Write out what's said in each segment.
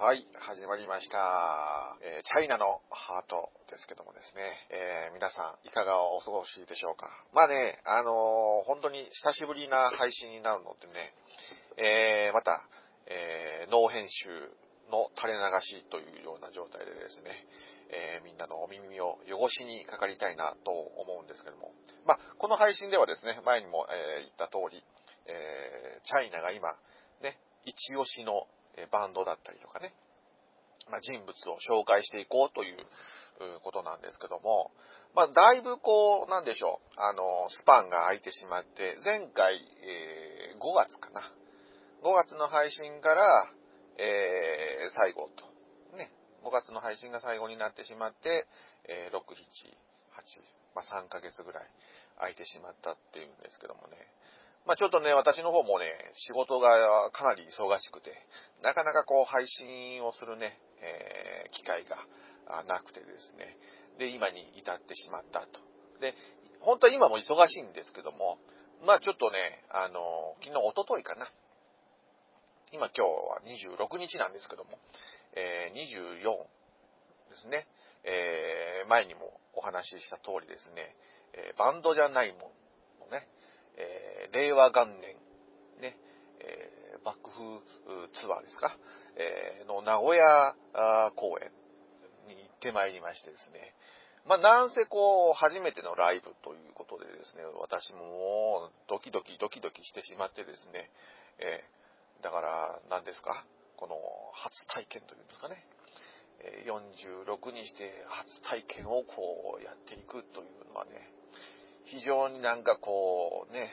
はい、始まりました。えーチャイナのハートですけどもですね、えー皆さんいかがお過ごしでしょうか。まあね、あのー本当に久しぶりな配信になるのでね、えまた、えーノー編集の垂れ流しというような状態でですね、えーみんなのお耳を汚しにかかりたいなと思うんですけども、まあ、この配信ではですね、前にも、えー言った通り、えーチャイナが今、ね、一押しのえバンドだったりとかね、まあ、人物を紹介していこうといううことなんですけども、まあ、だいぶこう、なんでしょう、あの、スパンが空いてしまって、前回、えー5月かな。5月の配信から、えー最後と。ね、5月の配信が最後になってしまって、えー6、7、8、まあ、3ヶ月ぐらい空いてしまったっていうんですけどもね。まあちょっとね、私の方もね、仕事がかなり忙しくて、なかなかこう配信をするね、えー機会がなくてですね。で、今に至ってしまったと。で、本当は今も忙しいんですけども、まあちょっとね、あの、昨日、一昨日かな。今今日は26日なんですけども、えー24ですね。えー前にもお話しした通りですね、えーバンドじゃないもん、えー令和元年、ね、えー幕府ツアーですか、えーの名古屋公演に行ってまいりましてですね、まあ、なんせこう、初めてのライブということでですね、私ももうドキドキドキドキしてしまってですね、えーだから何ですか、この初体験というんですかね、46にして初体験をこうやっていくというのはね、非常になんかこうね、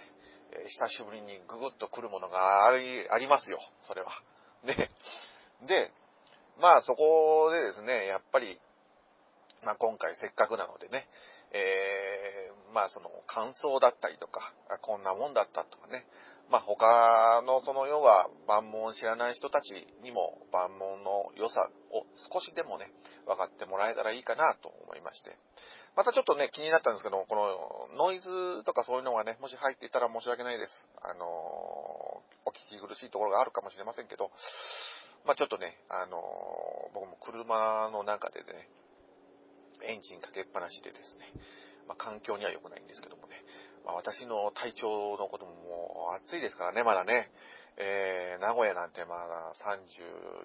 久しぶりにググッと来るものがありありますよ、それは。ね。で、まあそこでですね、やっぱり、まあ今回せっかくなのでね、えーまあその感想だったりとか、こんなもんだったとかね、まあ他のその要は万門を知らない人たちにも万門の良さを少しでもね、分かってもらえたらいいかなと思いまして。またちょっとね、気になったんですけど、このノイズとかそういうのがね、もし入っていたら申し訳ないです。あのーお聞き苦しいところがあるかもしれませんけど、まあちょっとね、あのー僕も車の中でね、エンジンかけっぱなしでですね、まあ環境には良くないんですけどもね、まあ私の体調のことももう暑いですからね、まだね、えー名古屋なんてまだ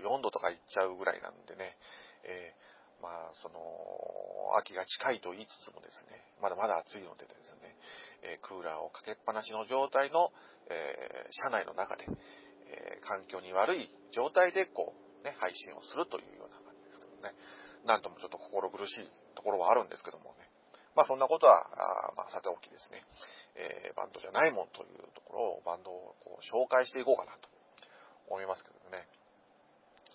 34度とかいっちゃうぐらいなんでね、えーまあ、その、秋が近いと言いつつもですね、まだまだ暑いのでですね、えクーラーをかけっぱなしの状態の、え車内の中で、え環境に悪い状態でこう、ね、配信をするというような感じですけどね、なんともちょっと心苦しいところはあるんですけどもね、まあそんなことは、あまあさておきですね、えーバンドじゃないもんというところを、バンドをこう紹介していこうかなと思いますけどね。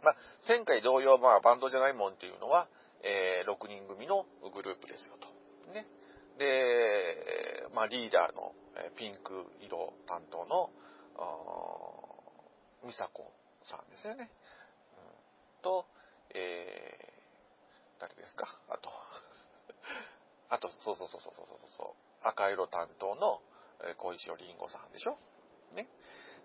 まあ、前回同様、まあ、バンドじゃないもんっていうのは、えー6人組のグループですよと。ね。で、まあ、リーダーの、ピンク色担当の、美佐子さんですよね。うん、と、えー誰ですか？あと、あと、そうそうそうそうそうそうそう、赤色担当の、小石りんごさんでしょ？ね。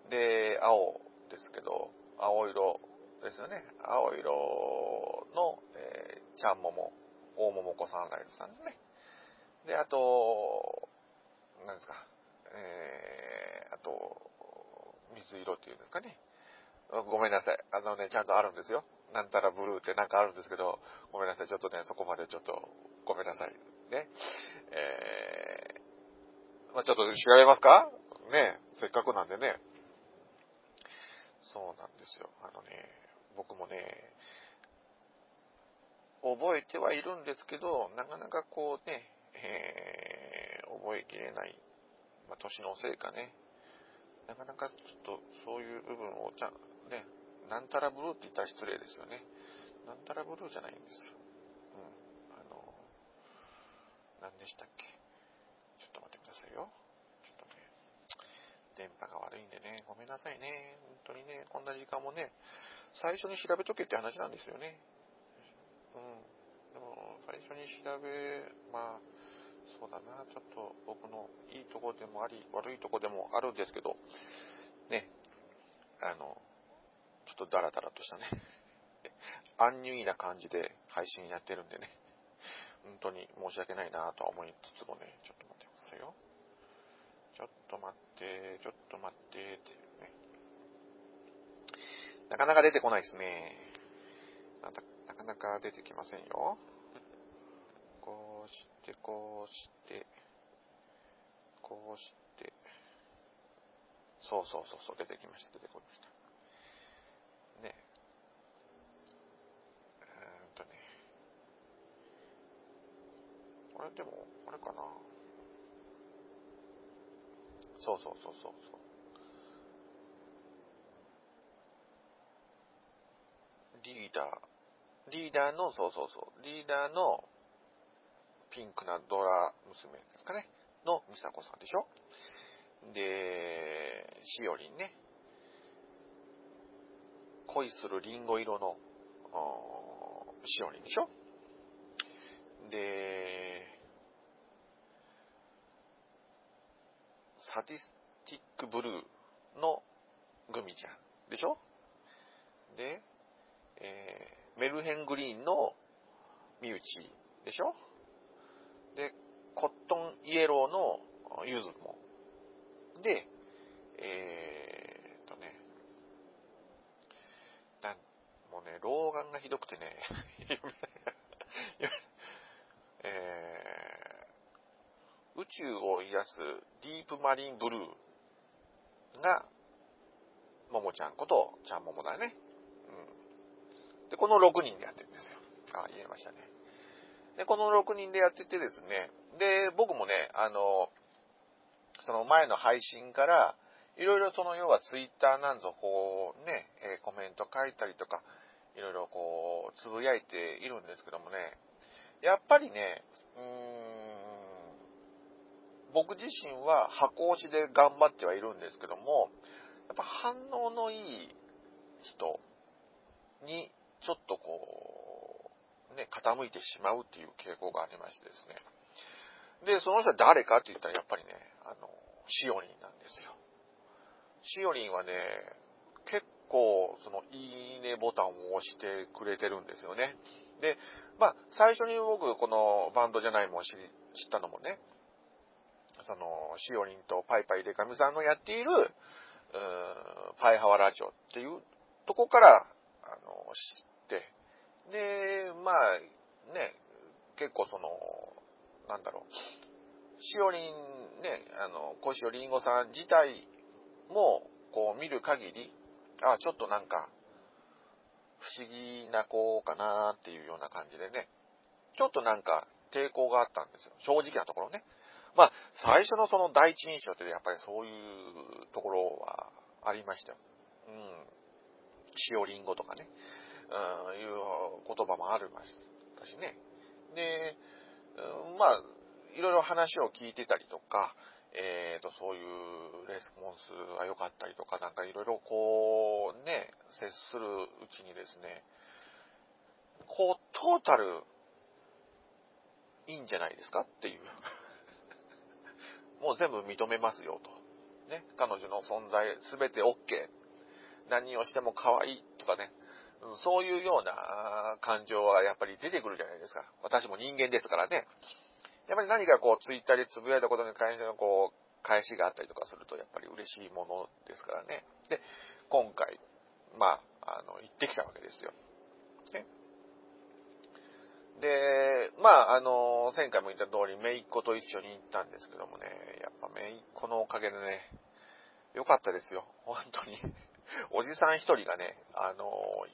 で、青ですけど、青色ですよね。青色の、えーちゃんもも、大桃子サンライズさんですね。で、あと、何ですか、えー、あと、水色っていうんですかね。ごめんなさい。あのね、ちゃんとあるんですよ。なんたらブルーってなんかあるんですけど、ごめんなさい。ちょっとね、そこまでちょっと、ごめんなさい。ね。えー、まあちょっと調べますか？ねせっかくなんでね。そうなんですよ。あのね、僕もね、覚えてはいるんですけど、なかなかこうね、えー覚えきれない、まあ、年のせいかね、なかなかちょっとそういう部分をちゃん、ね、なんたらブルーって言ったら失礼ですよね。なんたらブルーじゃないんですよ。うん。あの、何でしたっけ？ちょっと待ってくださいよ。ちょっとね、電波が悪いんでね、ごめんなさいね。本当にね、こんな時間もね、最初に調べとけって話なんですよね。うん。でも、最初に調べ、まあ、そうだな、ちょっと僕のいいとこでもあり、悪いとこでもあるんですけど、ね、あの、ちょっとダラダラとしたね、アンニュイな感じで配信やってるんでね、本当に申し訳ないなとは思いつつもね、ちょっと待ってくださいよ。ちょっと待って、ちょっと待ってっていうね。なかなか出てこないですね。なかなか出てきませんよ。こうして、こうして、こうして、そうそうそうそう、出てきました、出てこました。ね。えー、っとね。あれ、でも、あれかな。そうそうそうそうそう。リーダー、リーダーの、そうそうそう、リーダーのピンクなドラ娘ですかね、のミサコさんでしょ。で、しおりんね、恋するリンゴ色のしおりんでしょ。で、サディスティックブルーのグミちゃんでしょ。で、えー、メルヘングリーンのミウチでしょ？で、コットンイエローのユズも。で、えー、とね、なん、もうね、老眼がひどくてね、えー、宇宙を癒すディープマリンブルーが、ももちゃんことちゃんももだね。で、この6人でやってるんですよ。あ、言えましたね。で、この6人でやっててですね、で、僕もね、あの、その前の配信から、いろいろその要はツイッターなんぞこうね、えコメント書いたりとか、いろいろこう、つぶやいているんですけどもね、やっぱりね、うーん、僕自身は箱押しで頑張ってはいるんですけども、やっぱ反応のいい人にちょっとこう、ね、傾いてしまうっていう傾向がありましてですね。で、その人は誰かって言ったらやっぱりね、あの、シオリンなんですよ。シオリンはね、結構、その、いいねボタンを押してくれてるんですよね。で、まあ、最初に僕、このバンドじゃないもん知ったのもね、その、シオリンとパイパイデカミさんのやっている、うーパイハワラジオっていうとこから、あの、知で、まあ、ね、結構その、なんだろう、しおりん、ね、あの、小塩りんごさん自体も、こう見る限り、あ、ちょっとなんか、不思議な子かなっていうような感じでね、ちょっとなんか抵抗があったんですよ。正直なところね。まあ、最初のその第一印象ってやっぱりそういうところはありましたよ。うん。塩りんごとかね。いう言葉もありましたしね。で、まあ、いろいろ話を聞いてたりとか、えっ、ー、と、そういうレスポンスが良かったりとか、なんかいろいろこう、ね、接するうちにですね、こう、トータル、いいんじゃないですかっていう。もう全部認めますよと。ね、彼女の存在、すべて OK。何をしても可愛いとかね、そういうような感情はやっぱり出てくるじゃないですか。私も人間ですからね。やっぱり何かこう、ツイッターでつぶやいたことに関してのこう、返しがあったりとかすると、やっぱり嬉しいものですからね。で、今回、まあ、あの、行ってきたわけですよ。ね。で、まあ、あの、前回も言った通り、めいっ子と一緒に行ったんですけどもね、やっぱめいっ子のおかげでね、よかったですよ。本当に。おじさん一人がね、あの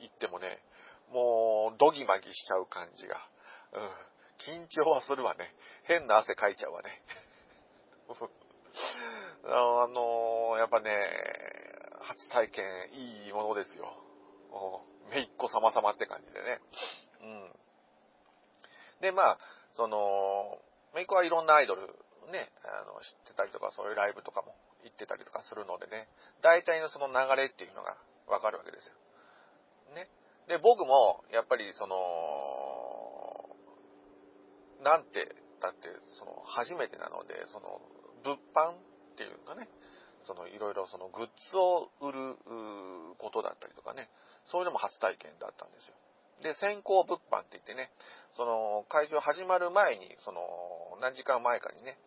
行ってもね、もう、ドギマギしちゃう感じが。うん。緊張はするわね。変な汗かいちゃうわね。あのやっぱね、初体験いいものですよ。めいっ子様様って感じでね。うん。で、まあ、その、めいっ子はいろんなアイドルね、あの、知ってたりとか、そういうライブとかも行ってたりとかするのでね、大体のその流れっていうのがわかるわけですよ。ね。で、僕も、やっぱりその、なんて、だって、その、初めてなので、その、物販っていうかね、その、いろいろその、グッズを売ることだったりとかね、そういうのも初体験だったんですよ。で、先行物販って言ってね、その、会場始まる前に、その、何時間前かにね、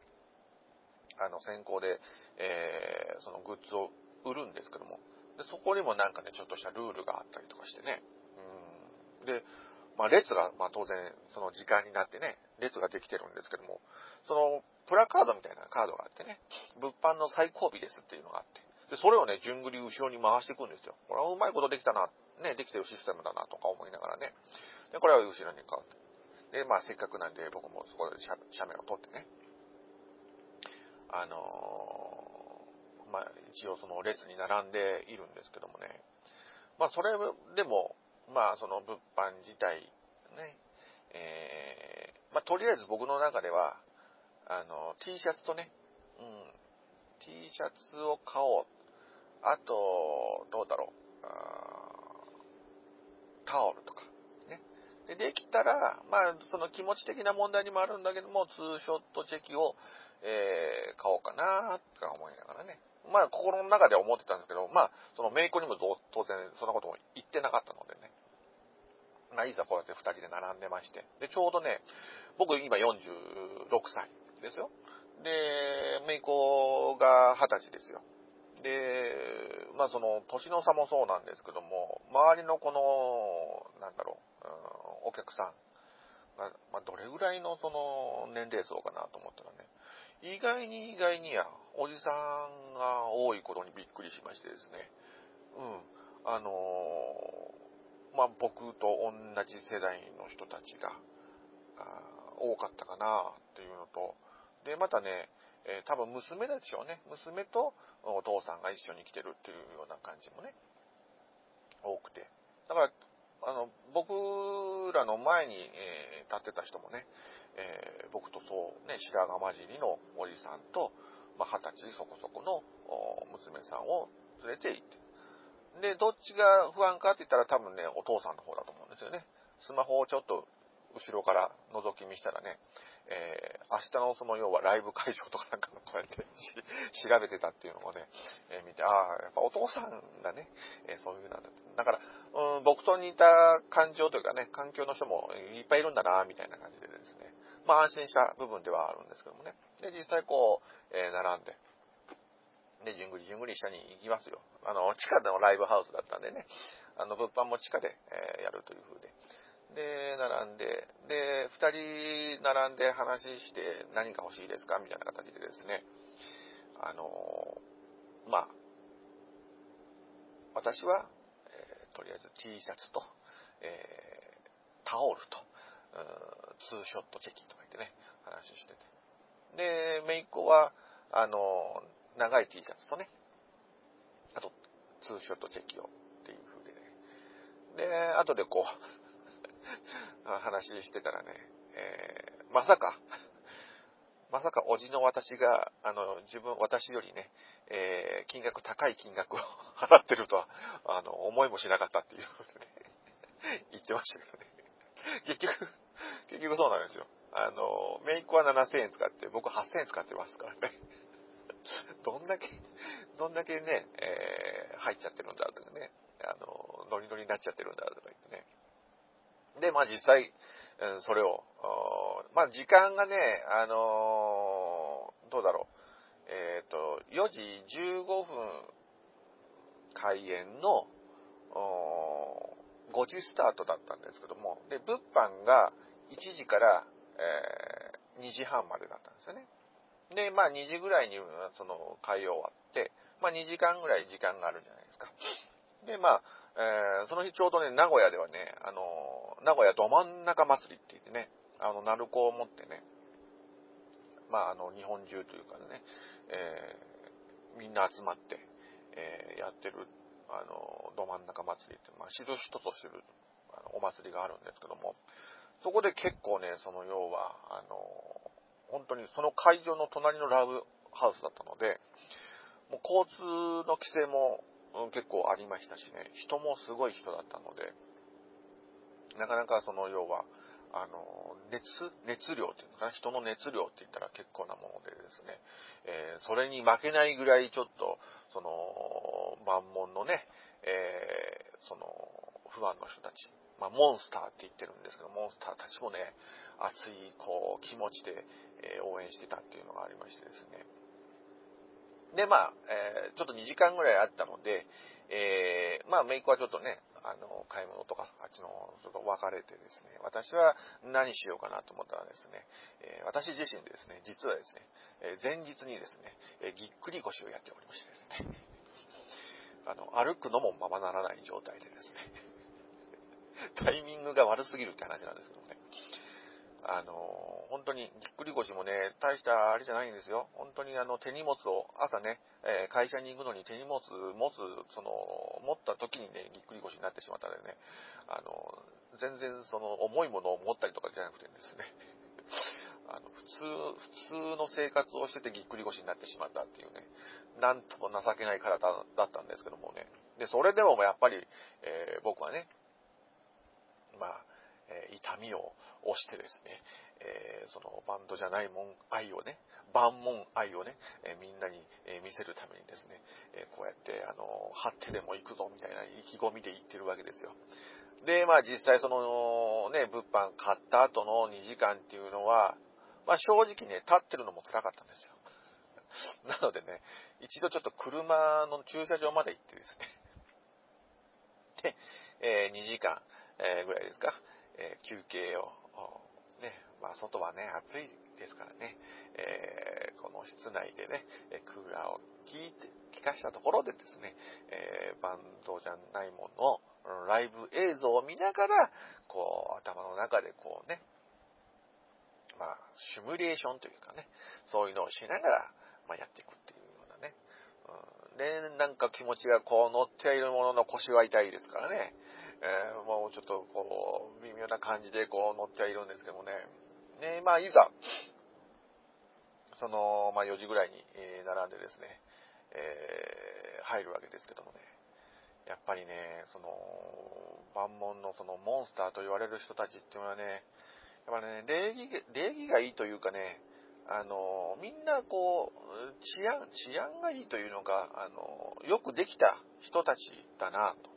あの、先行で、えー、そのグッズを売るんですけども、でそこにもなんかね、ちょっとしたルールがあったりとかしてね、うん。で、まあ、列が、まあ、当然、その時間になってね、列ができてるんですけども、その、プラカードみたいなカードがあってね、物販の最後尾ですっていうのがあって、で、それをね、順繰り後ろに回していくんですよ。これはうまいことできたな、ね、できてるシステムだなとか思いながらね。で、これは後ろに変わって。で、まあ、せっかくなんで僕もそこで写メを撮ってね、あのー、まあ、一応その列に並んでいるんですけどもね、まあ、それでも、まあ、その物販自体、ね、えー、まあ、とりあえず僕の中では、あの、T シャツとね、うん、T シャツを買おう。あと、どうだろう、タオルとか、ね。で、できたら、まあ、その気持ち的な問題にもあるんだけども、ツーショットチェキを、えー、買おうかな、とか思いながらね。まあ、心の中では思ってたんですけど、まあ、その、メイコにも当然、そんなことも言ってなかったのでね。まあ、いざこうやって二人で並んでまして。で、ちょうどね、僕今46歳ですよ。で、メイコが二十歳ですよ。で、まあその、年の差もそうなんですけども、周りのこの、なんだろう、うん、お客さんが、まあ、どれぐらいのその年齢層かなと思ったらね、意外に意外にや、おじさんが多いことにびっくりしましてですね、うん、あのまあ、僕と同じ世代の人たちが多かったかなっていうのと、で、またね、えー、多分娘でしょうね。娘とお父さんが一緒に来てるっていうような感じもね、多くて。だから、あの、僕らの前に、えー、立ってた人もね、えー、僕とそう、ね、白髪混じりのおじさんと、まあ、二十歳そこそこの娘さんを連れて行って。で、どっちが不安かって言ったら多分ね、お父さんの方だと思うんですよね。スマホをちょっと後ろから覗き見したらね、えー、明日のその要はライブ会場とかなんかのこうやって調べてたっていうのをね、えー、見て、ああ、やっぱお父さんがね、えー、そういうなんだだから、うん、僕と似た感情というかね、環境の人もいっぱいいるんだな、みたいな感じでですね、まあ安心した部分ではあるんですけどもね。で、実際こう、え並んで、で、じんぐりじんぐり下に行きますよ。あの、地下のライブハウスだったんでね、あの、物販も地下で、えやるという風で。で、並んで、で、二人並んで話して何か欲しいですか？みたいな形でですね、あの、まあ、私は、とりあえず T シャツと、えー、タオルと、ツーショットチェキとか言ってね、話してて。で、めいっ子は、あの、長い T シャツとね、あと、ツーショットチェキをっていう風でね。で、後でこう、話してたらね、えー、まさか、まさかおじの私が、あの、自分、私よりね、えー、金額、高い金額を 払ってるとは、あの、思いもしなかったっていうことで、ね、言ってましたけどね。結局、結局そうなんですよ。あの、メイクは7000円使って、僕8000円使ってますからね。どんだけ、どんだけね、えー、入っちゃってるんだとかね、あの、ノリノリになっちゃってるんだとか言ってね。で、まあ実際、それを、まあ時間がね、あのー、どうだろう。えっ、ー、と、4時15分開演の、5時スタートだったんですけども、で、物販が1時から、えー、2時半までだったんですよね。で、まあ2時ぐらいにその会終わって、まあ2時間ぐらい時間があるじゃないですか。で、まあ、えー、その日ちょうどね、名古屋ではね、あの名古屋ど真ん中祭りって言ってね、あの、鳴子を持ってね、まあ、あの、日本中というかね、えー、みんな集まって、え、やってる、あの、ど真ん中祭りって、まあ、しどしととしてる、あの、お祭りがあるんですけども、そこで結構ね、その要は、あの、本当にその会場の隣のラブハウスだったので、もう交通の規制も結構ありましたしね、人もすごい人だったので、なかなかその要は、あの、熱、熱量っていうのかな、人の熱量って言ったら結構なものでですね、えー、それに負けないぐらいちょっと、その、万門のね、えー、その、ファンの人たち、まあ、モンスターって言ってるんですけど、モンスターたちもね、熱い、こう、気持ちで、えー、応援してたっていうのがありましてですね。で、まあ、えー、ちょっと2時間ぐらいあったので、えー、まあ、メイクはちょっとね、あの、買い物とか、あっちの、ちょっと別れてですね、私は何しようかなと思ったらですね、えー、私自身ですね、実はですね、え前日にですね、えぎっくり腰をやっておりましてですね、あの、歩くのもままならない状態でですね、タイミングが悪すぎるって話なんですけどね、あの、本当にぎっくり腰もね、大したあれじゃないんですよ。本当にあの手荷物を朝ね、えー、会社に行くのに手荷物持つ、その、持った時にね、ぎっくり腰になってしまったのでね、あの、全然その重いものを持ったりとかじゃなくてですね、あの、普通、普通の生活をしててぎっくり腰になってしまったっていうね、なんとも情けない体だったんですけどもね。で、それでもやっぱり、えー、僕はね、まあ、え、痛みを押してですね、え、そのバンドじゃないもん愛をね、万門愛をね、えみんなに、え見せるためにですね、えこうやって、あの、張ってでも行くぞみたいな意気込みで言ってるわけですよ。で、まあ実際そのね、物販買った後の2時間っていうのは、まあ正直ね、立ってるのも辛かったんですよ。なのでね、一度ちょっと車の駐車場まで行ってですね、で、えー、2時間、えー、ぐらいですか、えー、休憩を、ね、まあ外はね、暑いですからね、えこの室内でね、クーラーを効いて、効かしたところでですね、えバンドじゃないものライブ映像を見ながら、こう、頭の中でこうね、まあ、シミュレーションというかね、そういうのをしながら、まあ、やっていくっていうようなね。うん、で、なんか気持ちがこう乗っているものの腰は痛いですからね。えー、もうちょっとこう、微妙な感じでこう乗ってはいるんですけどもね。ね、まあ、いざ、その、まあ、4時ぐらいに、並んでですね、えー、入るわけですけどもね。やっぱりね、その、万門のそのモンスターと言われる人たちっていうのはね、やっぱね、礼儀、礼儀がいいというかね、あの、みんなこう、治安、治安がいいというのが、あの、よくできた人たちだなと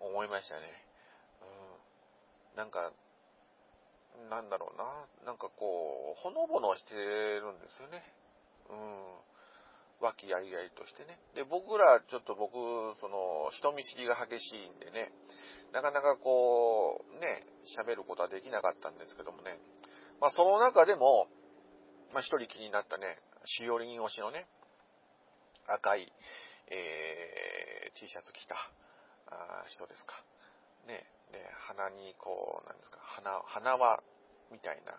思いましたね。うん。なんか、なんだろうな、なんかこう、ほのぼのしてるんですよね。うん。和気あいあいとしてね。で、僕ら、ちょっと僕、その、人見知りが激しいんでね、なかなかこう、ね、喋ることはできなかったんですけどもね、まあ、その中でも、まあ、一人気になったね、しおりん推しのね、赤い、えー、T シャツ着たあ人ですか。ね、で、鼻にこう、なんですか、鼻、鼻輪みたいな、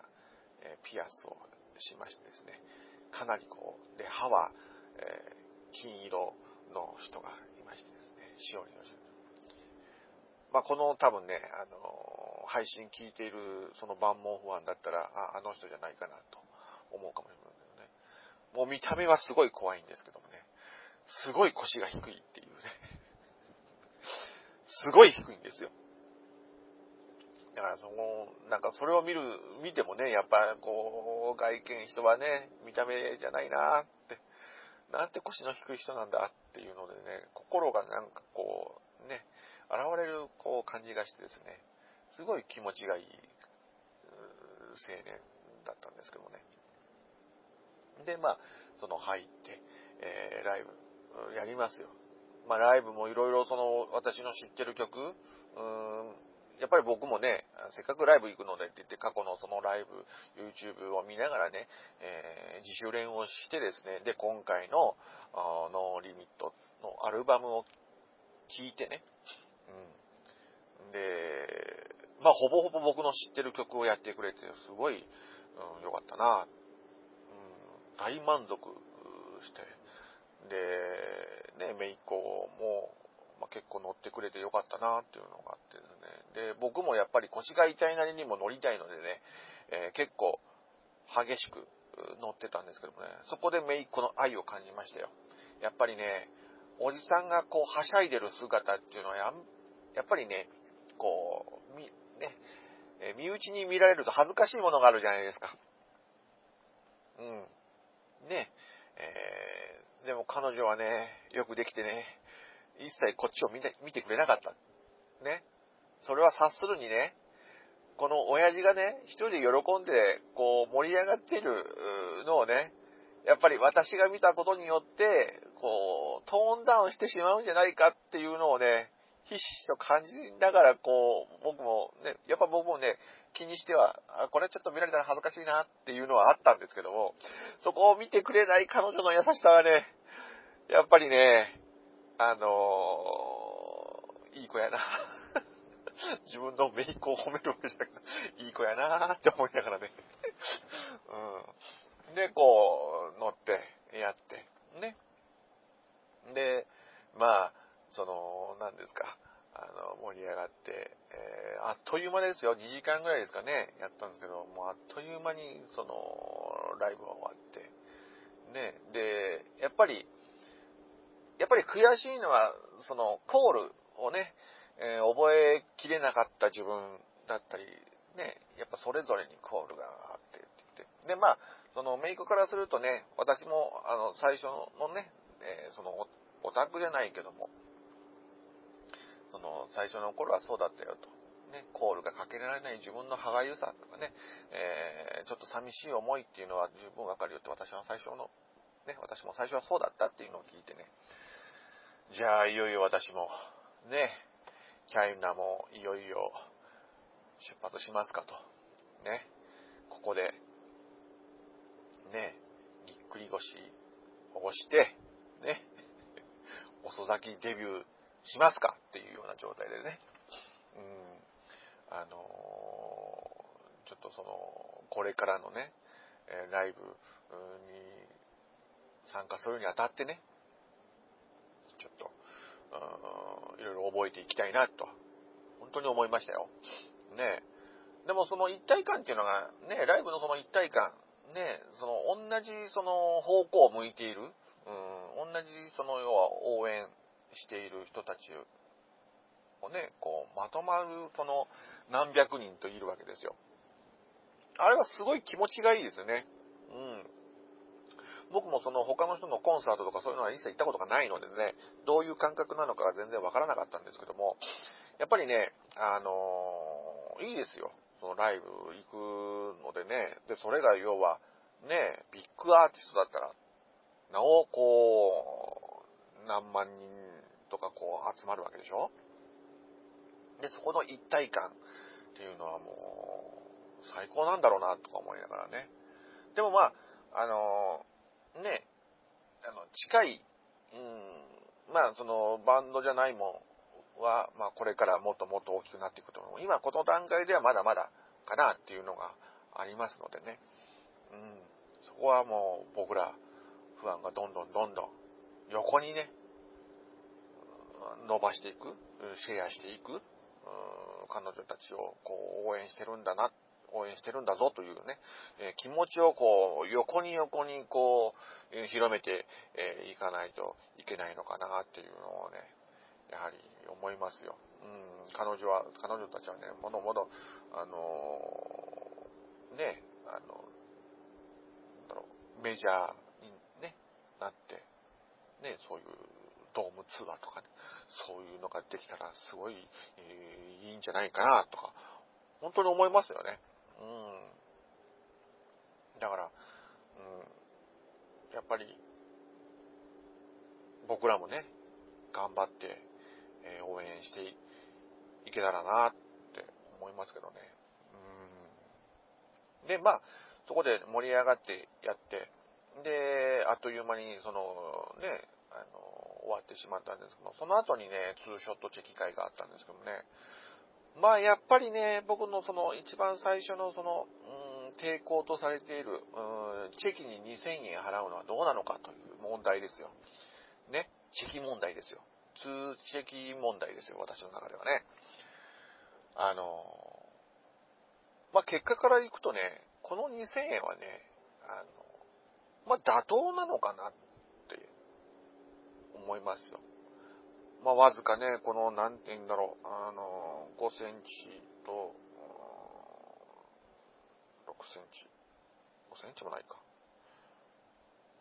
え、ピアスをしましてですね、かなりこう、で、歯は、えー、金色の人がいましてですね、しおりの人。まあ、この多分ね、あのー、配信聞いているその万門不安だったら、あ、あの人じゃないかなと思うかもしれないけどね。もう見た目はすごい怖いんですけどもね、すごい腰が低いっていうね。すごい低いんですよ。だからその、なんかそれを見る、見てもね、やっぱこう、外見人はね、見た目じゃないなってなんて腰の低い人なんだっていうのでね、心がなんかこう、ね、現れるこう感じがしてですね、すごい気持ちがいい青年だったんですけどね。で、まあ、その入って、えー、ライブやりますよ。まあ、ライブもいろいろその、私の知ってる曲、うーん、やっぱり僕もね、せっかくライブ行くのでって言って過去のそのライブ、YouTube を見ながらね、えー、自主練をしてですね、で、今回のノーリミットのアルバムを聴いてね、うん。で、まあ、ほぼほぼ僕の知ってる曲をやってくれて、すごい、うん、よかったな、うん、大満足して、で、ね、めいっ子も、まあ、結構乗ってくれてよかったなっていうのがあってですね。で、僕もやっぱり腰が痛いなりにも乗りたいのでね、えー、結構激しく乗ってたんですけどもね、そこでめいっ子の愛を感じましたよ。やっぱりね、おじさんがこう、はしゃいでる姿っていうのはや、っぱりね、こう、み、ね、え身内に見られると恥ずかしいものがあるじゃないですか。うん。ね、え、でも彼女はね、よくできてね、一切こっちを見て見てくれなかった。ね。それは察するにね、この親父がね、一人で喜んで、こう、盛り上がっているのをね、やっぱり私が見たことによって、こう、トーンダウンしてしまうんじゃないかっていうのをね、ひしひしと感じながら、こう、僕もね、やっぱ僕もね、気にしては、あ、これちょっと見られたら恥ずかしいなっていうのはあったんですけども、そこを見てくれない彼女の優しさはね、やっぱりね、あのー、いい子やな。自分のメイクを褒めるわけじゃなくて、いい子やなーって思いながらね。うん。で、こう、乗って、やって、ね。で、まあ、その、何ですか、あの、盛り上がって、えー、あっという間ですよ。2時間ぐらいですかね、やったんですけど、もうあっという間に、その、ライブが終わって、ね。で、やっぱり、やっぱり悔しいのは、その、コールをね、えー、覚えきれなかった自分だったり、ね、やっぱそれぞれにコールがあってって言って。で、まあ、そのメイクからするとね、私も、あの、最初のね、えー、そのオタクじゃないけども、その、最初の頃はそうだったよと。ね、コールがかけられない自分の歯がゆさとかね、えー、ちょっと寂しい思いっていうのは十分わかるよって私は最初の、ね、私も最初はそうだったっていうのを聞いてね、じゃあいよいよ私も、ね、チャイナもいよいよ出発しますかと。ね。ここで、ね、ぎっくり腰をして、ね、遅咲きデビューしますかっていうような状態でね。うん。あのー、ちょっとその、これからのね、ライブに参加するにあたってね、ちょっと、いろいろ覚えていきたいなと、本当に思いましたよ。ねでもその一体感っていうのが、ね、ライブのその一体感、ね、その同じその方向を向いている、うん、同じその要は応援している人たちをね、こう、まとまるその何百人といるわけですよ。あれはすごい気持ちがいいですよね。うん。僕もその他の人のコンサートとかそういうのは一切行ったことがないのでね、どういう感覚なのかが全然わからなかったんですけども、やっぱりね、あのー、いいですよ。そのライブ行くのでね、で、それが要は、ね、ビッグアーティストだったら、なお、こう、何万人とかこう集まるわけでしょ？で、そこの一体感っていうのはもう、最高なんだろうな、とか思いながらね。でもまあ、あのね、あの、近い、うん、まあ、その、バンドじゃないもんは、まあ、これからもっともっと大きくなっていくと思う。今、この段階ではまだまだかなっていうのがありますのでね。うん、そこはもう、僕ら、不安がどんどんどんどん、横にね、伸ばしていく、シェアしていく、彼女たちをこう応援してるんだな応援してるんだぞというね、え気持ちをこう、横に横にこう、広めていかないといけないのかなっていうのをね、やはり思いますよ。うん、彼女は、彼女たちはね、ものもの、あのー、ね、あの、メジャーにね、なって、ね、そういうドームツアーとかね、そういうのができたらすごい、えー、いいんじゃないかなとか、本当に思いますよね。うん。だから、うん。やっぱり、僕らもね、頑張って、えー、応援していけたらなって思いますけどね。うん。で、まあ、そこで盛り上がってやって、で、あっという間に、その、ね、あの、終わってしまったんですけど、その後にね、ツーショットチェキ会があったんですけどね、まあやっぱりね、僕のその一番最初のその、うん、抵抗とされている、うん、チェキに2000円払うのはどうなのかという問題ですよ。ね、チェキ問題ですよ。通チェキ問題ですよ、私の中ではね。あの、まあ結果からいくとね、この2000円はね、あの、まあ妥当なのかなっ思いますよ。まあ、わずかね、この、なんて言うんだろう、あの、5センチと、6センチ。5センチもないか。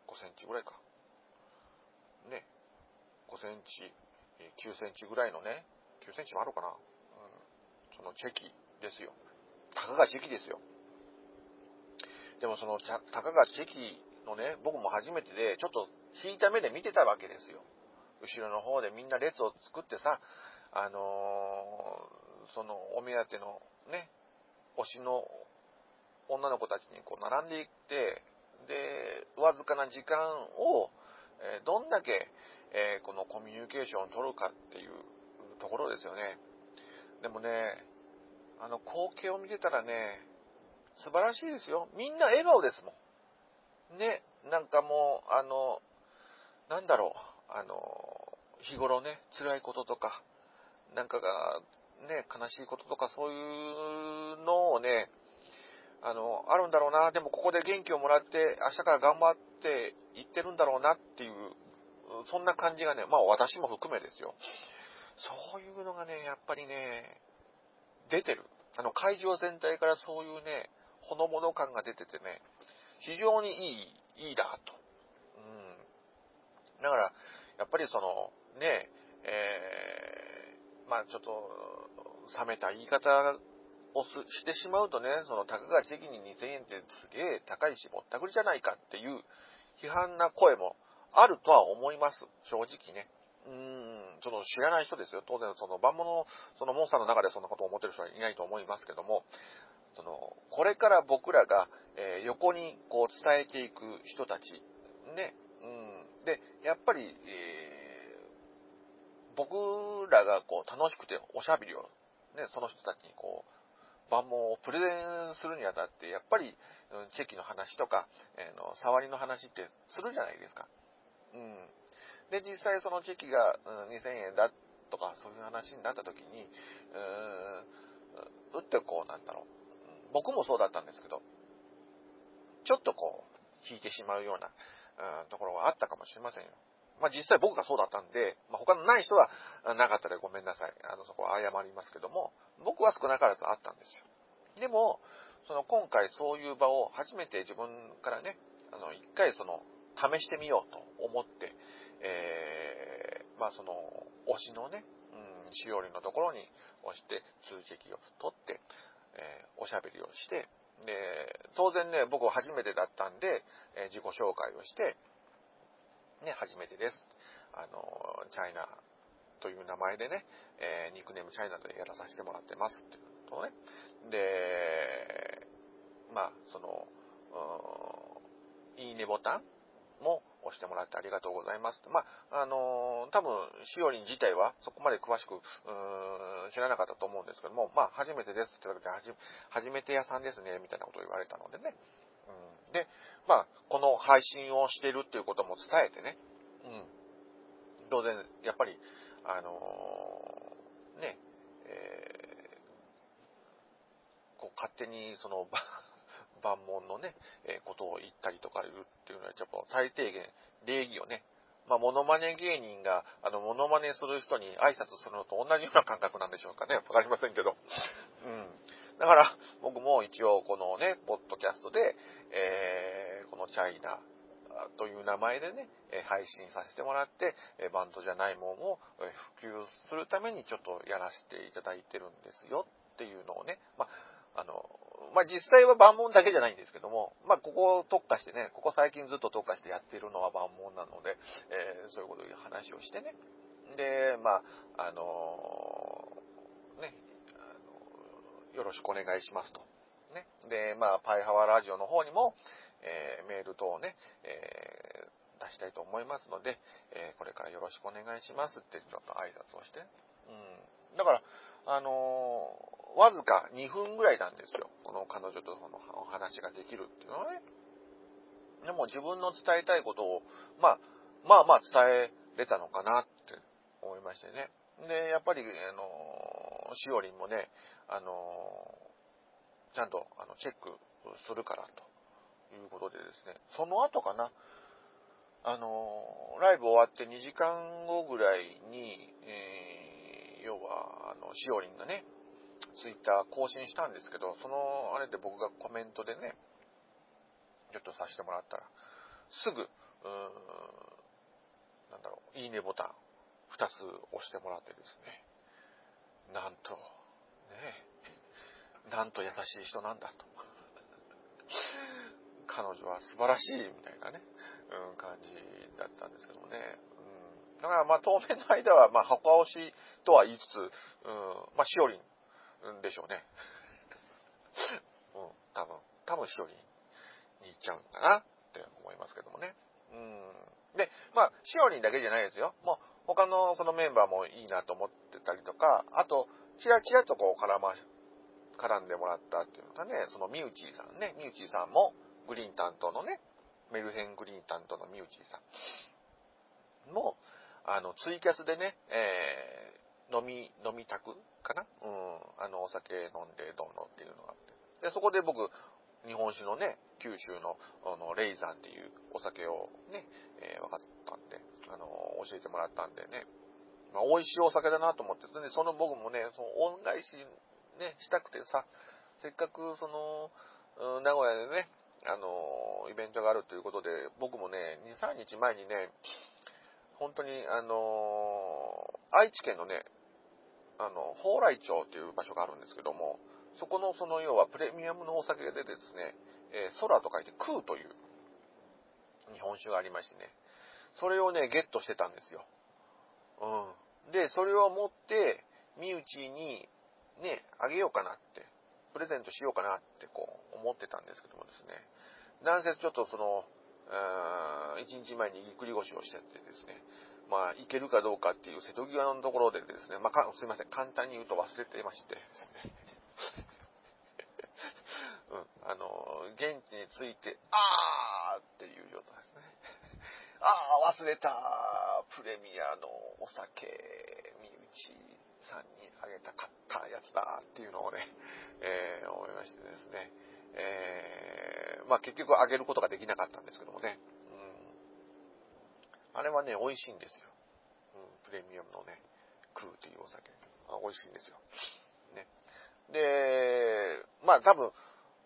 5センチぐらいか。ね。5センチ、9センチぐらいのね、9センチもあるかな。うんそのチェキですよ。たかがチェキですよ。でもその、たかがチェキのね、僕も初めてで、ちょっと引いた目で見てたわけですよ。後ろの方でみんな列を作ってさ、あのー、そのお目当てのね、推しの女の子たちにこう並んでいって、で、わずかな時間を、え、どんだけ、えー、このコミュニケーションを取るかっていうところですよね。でもね、あの光景を見てたらね、素晴らしいですよ。みんな笑顔ですもん。ね、なんかもう、あの、なんだろう、あの、日頃ね、辛いこととか、なんかが、ね、悲しいこととかそういうのをね、あの、あるんだろうな、でもここで元気をもらって、明日から頑張っていってるんだろうなっていう、そんな感じがね、まあ私も含めですよ。そういうのがね、やっぱりね、出てる。あの、会場全体からそういうね、ほのぼの感が出ててね、非常にいい、いいなと。だから、やっぱりその、ね、えー、まあちょっと、冷めた言い方をしてしまうとね、その、たかがチェキに2000円ってすげえ高いし、ぼったくりじゃないかっていう批判な声もあるとは思います。正直ね。うーん、ちょっと知らない人ですよ。当然、その万物、そのモンスターの中でそんなことを思ってる人はいないと思いますけども、その、これから僕らが、えー、横にこう伝えていく人たち、ね、で、やっぱり、えー、僕らがこう楽しくておしゃべりを、ね、その人たちにこう、万物をプレゼンするにあたって、やっぱり、チェキの話とか、えー、の、触りの話ってするじゃないですか。うん。で、実際そのチェキが、うん、2000円だとか、そういう話になった時に、うーん、打ってこう、なんだろう。僕もそうだったんですけど、ちょっとこう、引いてしまうような、うん、ところはあったかもしれませんよ。まあ実際僕がそうだったんで、まあ他のない人はなかったらごめんなさい。あの、そこは謝りますけども、僕は少なからずあったんですよ。でも、その今回そういう場を初めて自分からね、あの、一回その、試してみようと思って、えー、まあその、推しのね、うん、しおりのところに押して通知を取って、えー、おしゃべりをして、で、当然ね、僕は初めてだったんで、え、自己紹介をして、ね、初めてです。あの、チャイナという名前でね、えー、ニックネームチャイナでやらさせてもらってますっていうことね。で、まあ、その、いいねボタンも押してもらってありがとうございます。まあ、あのー、多分、しおりん自体はそこまで詳しく、知らなかったと思うんですけども、まあ、初めてですって言った時に、初めて屋さんですね、みたいなことを言われたのでね。うん、で、まあ、この配信をしてるっていうことも伝えてね、うん。当然、やっぱり、あのー、ね、えー、こう、勝手に、その、万門のね、えー、ことを言ったりとか言うっていうのは、ちょっと最低限、礼儀をね、まあ、モノマネ芸人が、あの、モノマネする人に挨拶するのと同じような感覚なんでしょうかね。わかりませんけど。うん。だから、僕も一応このね、ポッドキャストで、えー、このチャイナという名前でね、配信させてもらって、バンドじゃないもんを普及するためにちょっとやらせていただいてるんですよっていうのをね、まあ、あの、まあ、実際は万門だけじゃないんですけども、まあ、ここを特化してね、ここ最近ずっと特化してやっているのは万門なので、えー、そういうこという話をしてね。で、まあ、あのー、ね、あのよろしくお願いしますと。ね。で、まあ、パイハワラジオの方にも、えー、メール等をね、えー、出したいと思いますので、え、これからよろしくお願いしますってちょっと挨拶をして。うん。だから、あのわずか2分ぐらいなんですよ。この彼女とそのお話ができるっていうのはね。でも自分の伝えたいことを、まあ、まあまあ伝えれたのかなって思いましてね。で、やっぱり、あの、しおりんもね、あの、ちゃんとあのチェックするからということでですね、その後かな、あの、ライブ終わって2時間後ぐらいに、え、要は、あの、しおりんがね、ツイッター更新したんですけど、そのあれで僕がコメントでね、ちょっとさせてもらったら、すぐ、うーん、なんだろう、いいねボタン、2つ押してもらってですね、なんと、ねなんと優しい人なんだと。彼女は素晴らしいみたいなね、うん、感じだったんですけどもね。だからまあ当面の間は、まあ、箱押しとは言いつつ、うん、まあ、しおりんでしょうね。うん、多分、多分しおりんに行っちゃうんだなって思いますけどもね。うん。で、まあ、しおりんだけじゃないですよ。もう、他のそのメンバーもいいなと思ってたりとか、あと、ちらちらとこう絡ま、絡んでもらったっていうのがね、そのミウチーさんね、ミウチーさんも、グリーン担当のね、メルヘングリーン担当のミウチーさんも、あの、ツイキャスでね、えー、飲み、飲みたくかな？うん、あの、お酒飲んでどうのっていうのがあって。で、そこで僕、日本酒のね、九州の、あの、レイザンっていうお酒をね、えー、分かったんで、あの、教えてもらったんでね、まあ、美味しいお酒だなと思って、で、その僕もね、その恩返しね、したくてさ、せっかくその、名古屋でね、あの、イベントがあるということで、僕もね、2、3日前にね、本当に、あの、愛知県のね、あの、蓬莱町っていう場所があるんですけども、そこのその要はプレミアムのお酒でですね、えー、空と書いて空という日本酒がありましてね、それをね、ゲットしてたんですよ。うん。で、それを持って、身内にね、あげようかなって、プレゼントしようかなってこう思ってたんですけどもですね、なんせちょっとその、1日前にぎっくり腰をしてってですね、まあ、いけるかどうかっていう瀬戸際のところでですね、まあ、すいません、簡単に言うと忘れてましてですね、うん、あの、現地について、あーっていう状態ですね。ああ、忘れた。プレミアのお酒、身内さんにあげたかったやつだっていうのをね、えー、思いましてですね。えー、まあ結局あげることができなかったんですけどもね。うん、あれはね、美味しいんですよ。うん、プレミアムのね、クーというお酒。あ美味しいんですよ。ね。で、まあ多分、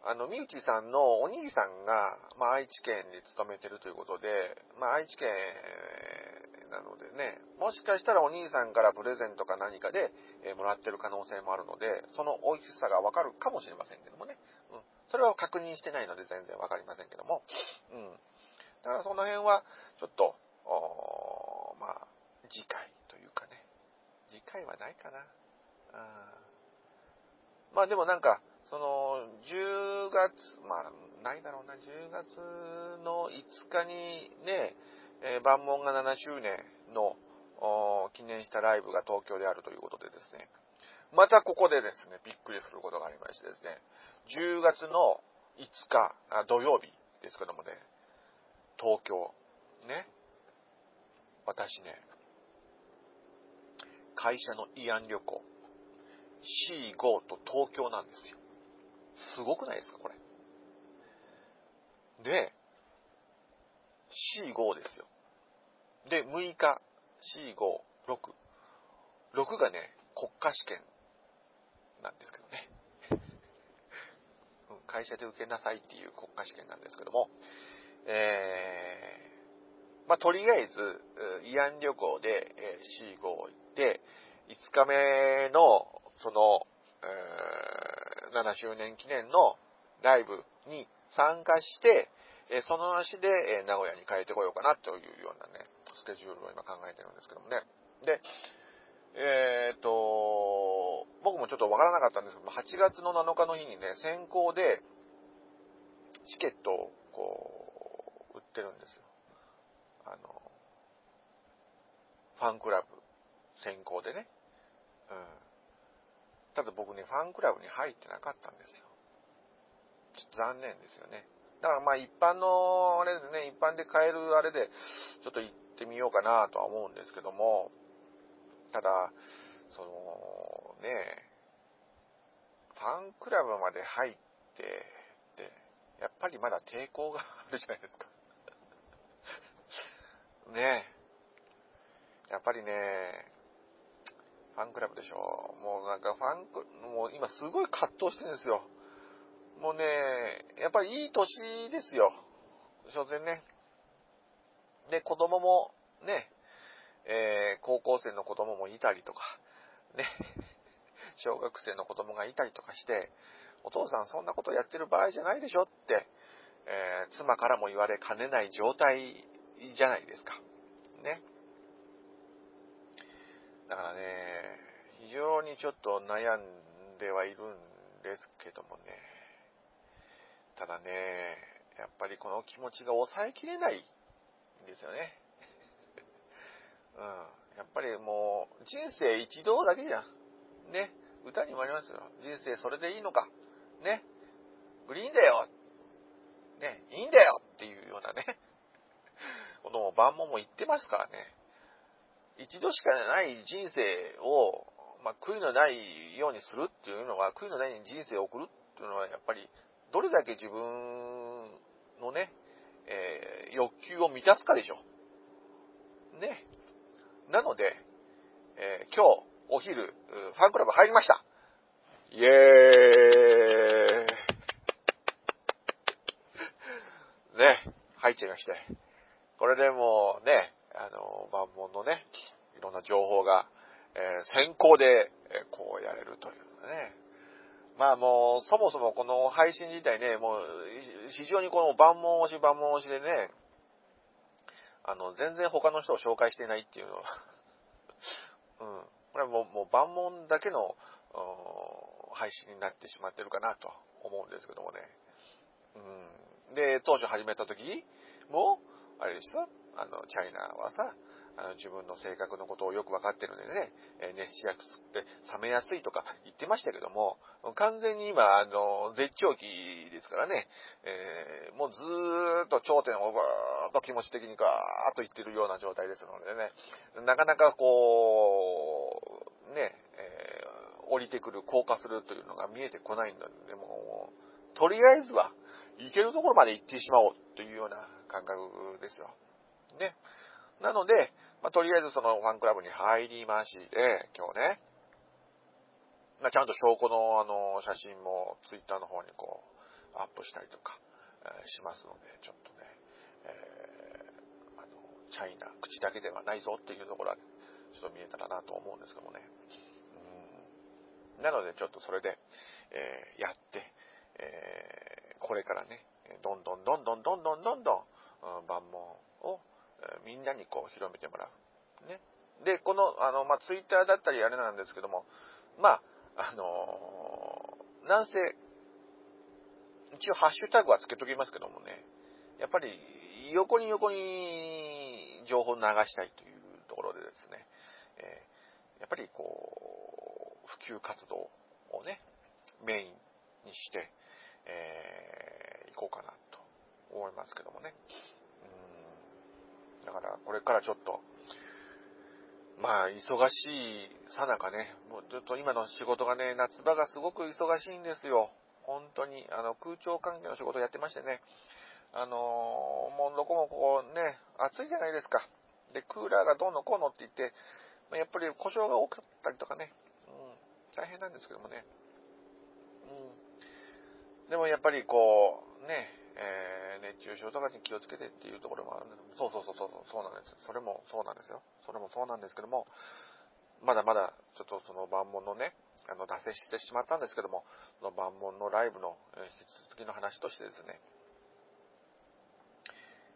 あの、みうちさんのお兄さんが、まあ、愛知県に勤めてるということで、まあ、愛知県なのでね、もしかしたらお兄さんからプレゼントか何かで、えー、もらってる可能性もあるので、その美味しさがわかるかもしれませんけどもね。それは確認してないので全然わかりませんけども。うん。だからその辺は、ちょっと、まあ、次回というかね。次回はないかな。あまあでもなんか、その、10月、まあ、ないだろうな、10月の5日にね、えー、万門が7周年の記念したライブが東京であるということでですね、またここでですね、びっくりすることがありましてですね、10月の5日、土曜日ですけどもね、東京、ね、私ね、会社の慰安旅行、C5 と東京なんですよ。すごくないですか、これ。で、C5 ですよ。で、6日、C5、6。6がね、国家試験なんですけどね。会社で受けなさいっていう国家試験なんですけども、えー、まあ、とりあえず、慰安旅行で C5 行って、5日目の、その、えー、7周年記念のライブに参加して、えその足で、え名古屋に帰ってこようかなというようなね、スケジュールを今考えてるんですけどもね。で、えー、っと、僕もちょっとわからなかったんですけど、8月の7日の日にね、先行で、チケットをこう、売ってるんですよ。あの、ファンクラブ先行でね。うん。ただ僕ね、ファンクラブに入ってなかったんですよ。ちょっと残念ですよね。だからまあ一般の、あれでね、一般で買えるあれで、ちょっと行ってみようかなとは思うんですけども、ただ、その、ね、ファンクラブまで入って、で、やっぱりまだ抵抗があるじゃないですか。ねやっぱりね、ファンクラブでしょ。もうなんかファンク、もう今すごい葛藤してるんですよ。もうね、やっぱりいい年ですよ。所詮ね。で、子供もね、えー、高校生の子供もいたりとか、ね、小学生の子供がいたりとかして、お父さんそんなことやってる場合じゃないでしょって、えー、妻からも言われかねない状態じゃないですか。ね。だからね、非常にちょっと悩んではいるんですけどもね。ただね、やっぱりこの気持ちが抑えきれないんですよね。うん。やっぱりもう、人生一度だけじゃん。ね。歌にもありますよ。人生それでいいのか。ね。グリーンだよ。ね。いいんだよっていうようなね。この万門も言ってますからね。一度しかない人生を、まあ、悔いのないようにするっていうのは、悔いのない人生を送るっていうのは、やっぱり、どれだけ自分のね、えー、欲求を満たすかでしょ。ね。なので、えー、今日、お昼、ファンクラブ入りました。イエーイ ね、入っちゃいまして。これでもうね、あの、万門のね、いろんな情報が、えー、先行で、えー、こうやれるというね。まあもう、そもそもこの配信自体ね、もう、非常にこの万門押し万門押しでね、あの、全然他の人を紹介していないっていうのは うん。これはもう、もう万問だけの、配信になってしまってるかなと思うんですけどもね。うん。で、当初始めた時も、あれでしょ？あの、チャイナはさ、あの自分の性格のことをよく分かってるんでね、え熱しやすくて冷めやすいとか言ってましたけども、完全に今、あの、絶頂期ですからね、えー、もうずーっと頂点をバーっと気持ち的にガーッと言ってるような状態ですのでね、なかなかこう、ね、えー、降りてくる、降下するというのが見えてこないんだでもう、とりあえずは、行けるところまで行ってしまおうというような感覚ですよ。ね。なので、まあ、とりあえずそのファンクラブに入りまして、今日ね、まあ、ちゃんと証拠のあの写真もツイッターの方にこうアップしたりとか、え、しますので、ちょっとね、えー、あの、チャイナ、口だけではないぞっていうところは、ちょっと見えたらなと思うんですけどもね。うんなので、ちょっとそれで、えー、やって、えー、これからね、どんどんどんどんどんどんどんどん、万問をみんなにこう広めてもらう。ね。で、この、あの、まあ、ツイッターだったりあれなんですけども、まあ、あのー、なんせ、一応ハッシュタグはつけときますけどもね、やっぱり横に横に情報を流したいというところでですね、えー、やっぱりこう、普及活動をね、メインにして、えー、いこうかなと思いますけどもね。だからこれからちょっと、まあ、忙しいさなかね、もうちょっと今の仕事がね、夏場がすごく忙しいんですよ。本当に、あの、空調関係の仕事やってましてね、あのもうどこもここね、暑いじゃないですか。で、クーラーがどうのこうのって言って、やっぱり故障が多かったりとかね、うん、大変なんですけどもね。うん。でもやっぱりこう、ね、えー、熱中症とかに気をつけてっていうところもあるんで、そうそうそうそう、そうなんです。それもそうなんですよ。それもそうなんですけども、まだまだ、ちょっとその万門のね、あの、脱線してしまったんですけども、その万門のライブの、引き続きの話としてですね、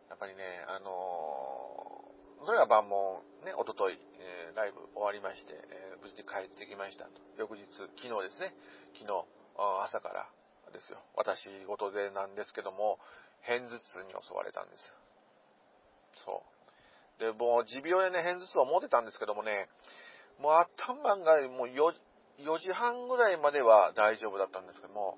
やっぱりね、あのー、それが万門、ね、おととい、えー、ライブ終わりまして、えー、無事に帰ってきましたと。翌日、昨日ですね、昨日、朝から、ですよ。私事でなんですけども、片頭痛に襲われたんですよ。そう。で、もう持病でね、片頭痛を持ってたんですけどもね、もう頭がもう 4, 4時半ぐらいまでは大丈夫だったんですけども、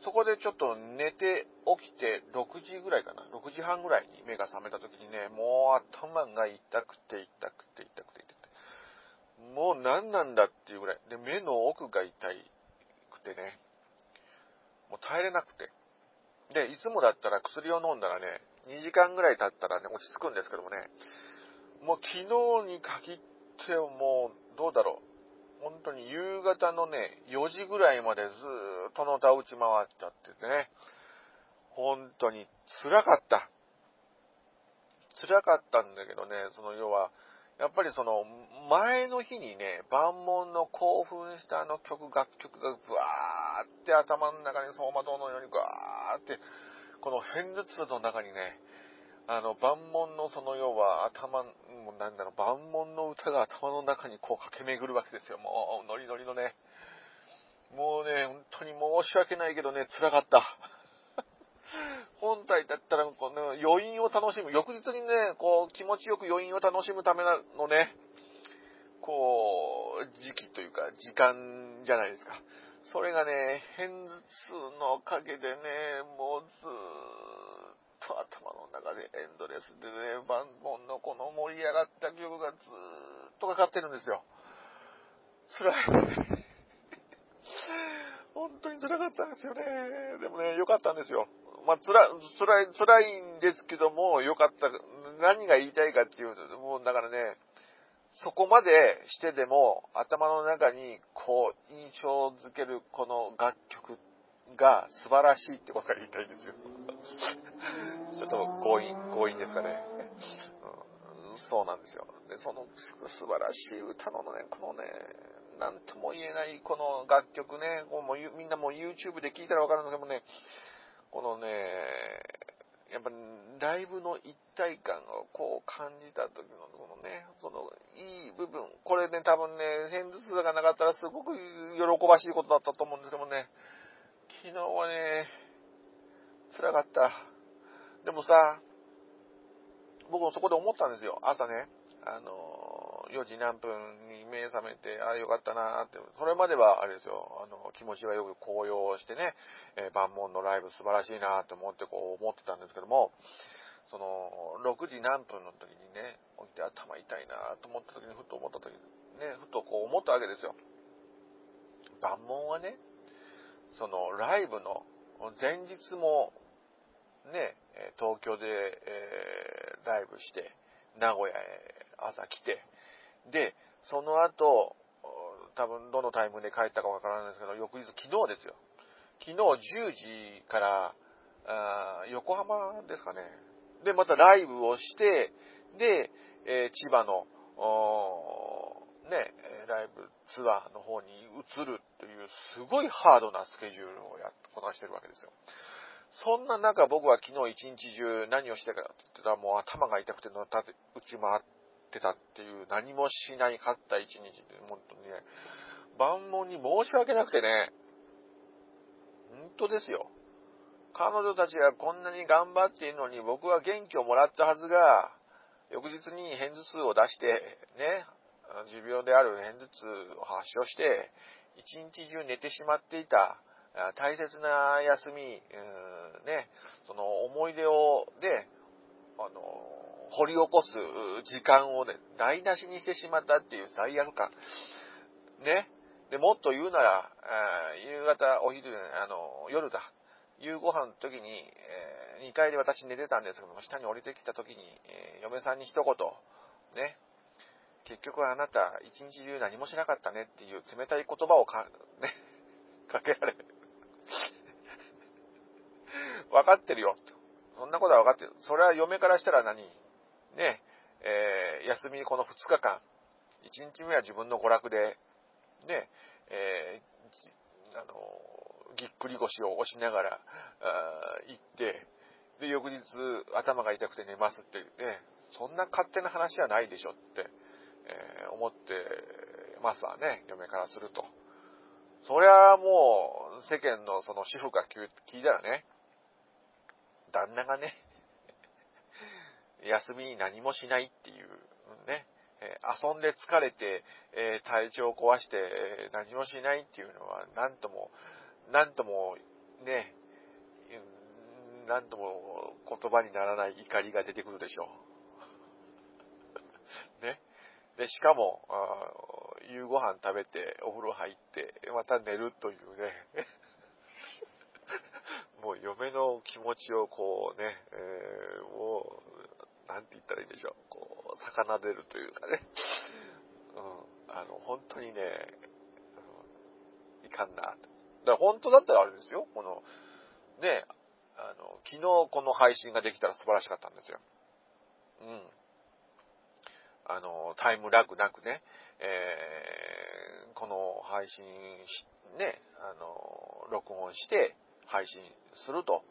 そこでちょっと寝て起きて6時ぐらいかな、6時半ぐらいに目が覚めた時にね、もう頭が痛くて痛くて痛くて痛くて、もう何なんだっていうぐらい。で、目の奥が痛くてね、もう耐えれなくて。で、いつもだったら薬を飲んだらね、2時間ぐらい経ったらね、落ち着くんですけどもね、もう昨日に限ってもう、どうだろう。本当に夕方のね、4時ぐらいまでずっとのた打ち回っちゃってね、本当に辛かった。辛かったんだけどね、その要は、やっぱりその、前の日にね、万門の興奮したあの曲、楽曲がブワーって頭の中に走馬灯のようにブワーって、この片頭痛の中にね、あの、万門のその要は頭、もなんだろう、万門の歌が頭の中にこう駆け巡るわけですよ。もう、ノリノリのね。もうね、本当に申し訳ないけどね、辛かった。本体だったら、この余韻を楽しむ、翌日にね、こう、気持ちよく余韻を楽しむためのね、こう、時期というか、時間じゃないですか。それがね、片頭痛のおかげでね、もうずーっと頭の中でエンドレスでね、バンボンのこの盛り上がった曲がずーっとかかってるんですよ。辛い。本当に辛かったんですよね。でもね、良かったんですよ。まあ、辛辛い、辛いんですけども、良かった。何が言いたいかっていうと、もうだからね、そこまでしてでも、頭の中に、こう、印象づけるこの楽曲が素晴らしいってことが言いたいんですよ。ちょっと強引、強引ですかね。うん、そうなんですよ。で、その素晴らしい歌のね、このね、なんとも言えないこの楽曲ね、もうみんなもう YouTube で聞いたらわかるんですけどもね、このね、やっぱライブの一体感をこう感じた時のそのね、そのいい部分、これね多分ね、片頭痛がなかったらすごく喜ばしいことだったと思うんですけどもね、昨日はね、辛かった。でもさ、僕もそこで思ったんですよ、朝ね。あの、4時何分に目覚めて、ああ、よかったなって、それまでは、あれですよ、あの、気持ちがよく高揚してね、えー、万門のライブ素晴らしいなって思ってこう思ってたんですけども、その、6時何分の時にね、起きて頭痛いなと思った時に、ふと思った時に、ね、ふとこう思ったわけですよ。万門はね、その、ライブの前日も、ね、東京で、えー、ライブして、名古屋へ朝来て、で、その後、多分どのタイムで帰ったかわからないですけど、翌日、昨日ですよ。昨日10時から、あ横浜ですかね。で、またライブをして、で、えー、千葉の、ね、ライブツアーの方に移るという、すごいハードなスケジュールをやこなしてるわけですよ。そんな中、僕は昨日一日中何をしてたかって言ったら、もう頭が痛くてのた打ち回ってたっていう、何もしないかった一日で、本当にね、万門に申し訳なくてね、本当ですよ。彼女たちがこんなに頑張っているのに、僕は元気をもらったはずが、翌日に片頭痛を出して、ね、持病である片頭痛を発症して、一日中寝てしまっていた、大切な休み、ね、その思い出を、で、あの、掘り起こす時間をね、台無しにしてしまったっていう罪悪感。ね。で、もっと言うなら、夕方、お昼、あの、夜だ。夕ご飯の時に、えー、2階で私寝てたんですけども、下に降りてきた時に、えー、嫁さんに一言、ね、結局あなた一日中何もしなかったねっていう冷たい言葉をか、ね、かけられ、分かってるよ。そんなことは分かってる。それは嫁からしたら何？ね、えー、休みこの2日間、1日目は自分の娯楽で、ね、えー、あの、ぎっくり腰を押しながら、行って、で、翌日頭が痛くて寝ますってね、そんな勝手な話じゃないでしょって、えー、思ってますわね、嫁からすると。そりゃもう、世間のその主婦が聞いたらね、旦那がね、休みに何もしないっていう、ね、遊んで疲れて、え体調を壊して、何もしないっていうのは、なんとも、なんとも、ね、なんとも言葉にならない怒りが出てくるでしょう。ね。で、しかも、夕ご飯食べて、お風呂入って、また寝るというね、もう嫁の気持ちをこうね、えー、もう、なんて言ったらいいんでしょう、こう、魚でるというかね、うん、あの、本当にね、うん、いかんなと。だから本当だったらあれですよ、この、ね、あの、昨日この配信ができたら素晴らしかったんですよ。うん。あの、タイムラグなくね、えー、この配信し、ね、あの、録音して配信すると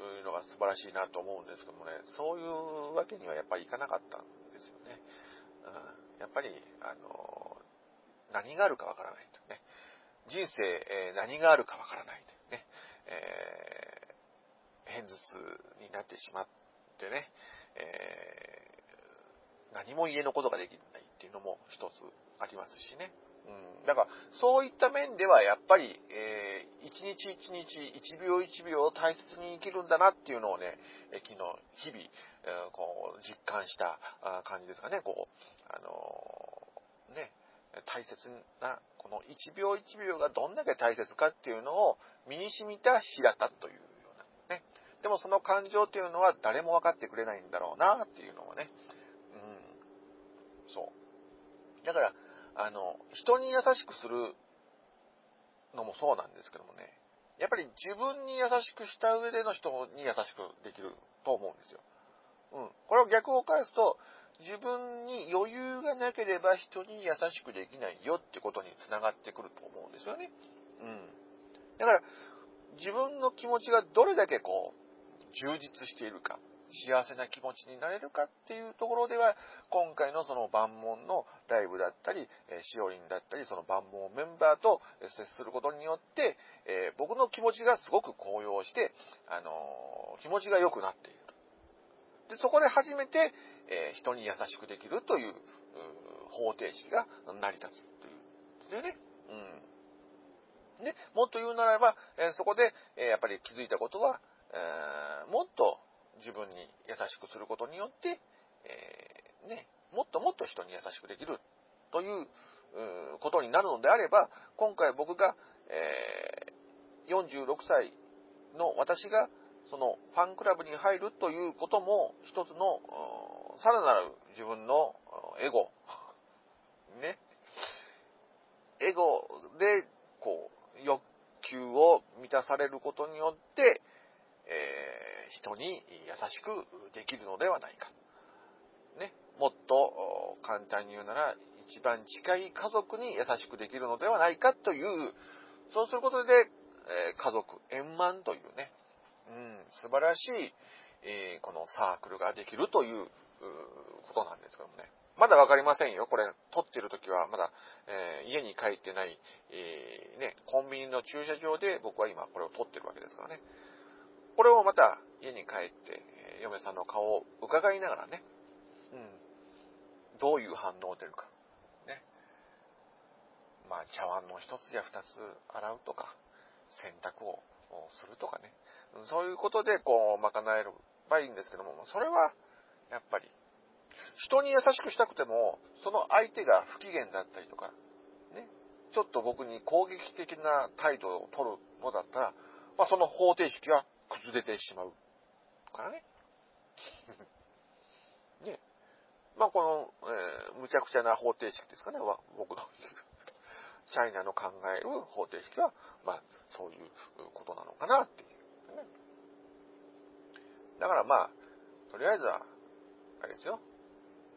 いうのが素晴らしいなと思うんですけどもね、そういうわけにはやっぱりいかなかったんですよね。うん、やっぱり、あの、何があるかわからないとね。人生、えー、何があるかわからないというね、えー、偏頭痛になってしまってね、えー、何も家のことができないっていうのも一つありますしね。うん、だから、そういった面ではやっぱり、えー、一日一日、一秒一秒を大切に生きるんだなっていうのをね、え昨日、日々、えー、こう、実感した感じですかね、こう、あのー、ね、大切な、この一秒一秒がどんだけ大切かっていうのを身に染みた日だったというようなね。でもその感情っていうのは誰も分かってくれないんだろうなっていうのもね。うん。そう。だから、あの、人に優しくするのもそうなんですけどもね。やっぱり自分に優しくした上での人に優しくできると思うんですよ。うん。これを逆を返すと、自分に余裕がなければ人に優しくできないよってことにつながってくると思うんですよね。うん。だから、自分の気持ちがどれだけこう、充実しているか、幸せな気持ちになれるかっていうところでは、今回のその万門のライブだったり、しおりんだったり、その万門メンバーと接することによって、えー、僕の気持ちがすごく高揚して、あのー、気持ちが良くなっている。で、そこで初めて、えー、人に優しくできるという方程式が成り立つというんですよね。うん。で、もっと言うならば、えー、そこで、えー、やっぱり気づいたことは、えーもっと自分に優しくすることによって、えね、もっともっと人に優しくできるということになるのであれば、今回僕が、え46歳の私がそのファンクラブに入るということも一つのさらなる自分のエゴ、ね、エゴでこう欲求を満たされることによって、え、人に優しくできるのではないか。ね、もっと簡単に言うなら一番近い家族に優しくできるのではないかという、そうすることで、え、家族円満というね、うん、素晴らしい、え、このサークルができるということなんですけどもね。まだわかりませんよ。これ、撮ってる時はまだ、えー、家に帰ってない、えー、ね、コンビニの駐車場で僕は今これを撮ってるわけですからね。これをまた家に帰って、えー、嫁さんの顔を伺いながらね、うん、どういう反応出るか。ね。まあ、茶碗の一つや二つ洗うとか、洗濯をするとかね。そういうことで、こう、賄えればいいんですけども、それは、やっぱり、人に優しくしたくても、その相手が不機嫌だったりとか、ね、ちょっと僕に攻撃的な態度を取るのだったら、まあ、その方程式は崩れてしまうからね。ね。まあ、この、えー、むちゃくちゃな方程式ですかね、僕の チャイナの考える方程式は、まあ、そういうことなのかなっていう、ね。だからまあ、とりあえずは、あれですよ。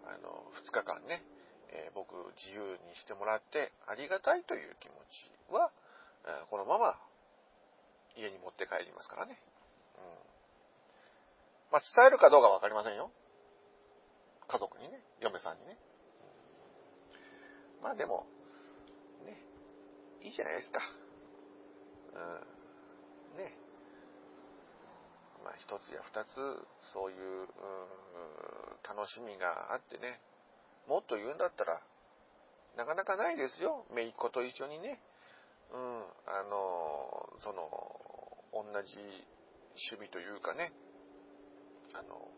あの、2日間ね、えー、僕自由にしてもらってありがたいという気持ちは、えー、このまま家に持って帰りますからね。うん。まあ、伝えるかどうかわかりませんよ。家族にね、嫁さんにね。まあでも、ね、いいじゃないですか。うん。ね。まあ、一つや二つ、そういう、う楽しみがあってね、もっと言うんだったら、なかなかないですよ。姪っ子と一緒にね。うん、あの、その、同じ趣味というかね、あの、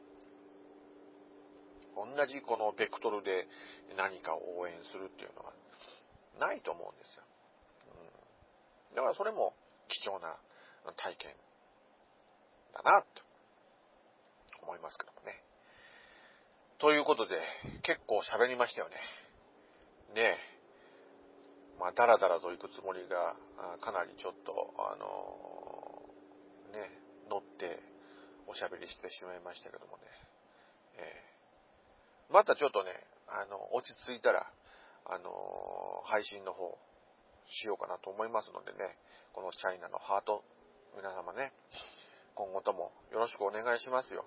同じこのベクトルで何かを応援するっていうのはないと思うんですよ。うん、だからそれも貴重な体験だな、と思いますけどもね。ということで、結構喋りましたよね。ねえ。まあ、だらだらと行くつもりが、かなりちょっと、あのー、ね、乗っておしゃべりしてしまいましたけどもね。えー、またちょっとね、あの、落ち着いたら、あの配信の方、しようかなと思いますのでね、このチャイナのハート、皆様ね、今後ともよろしくお願いしますよ。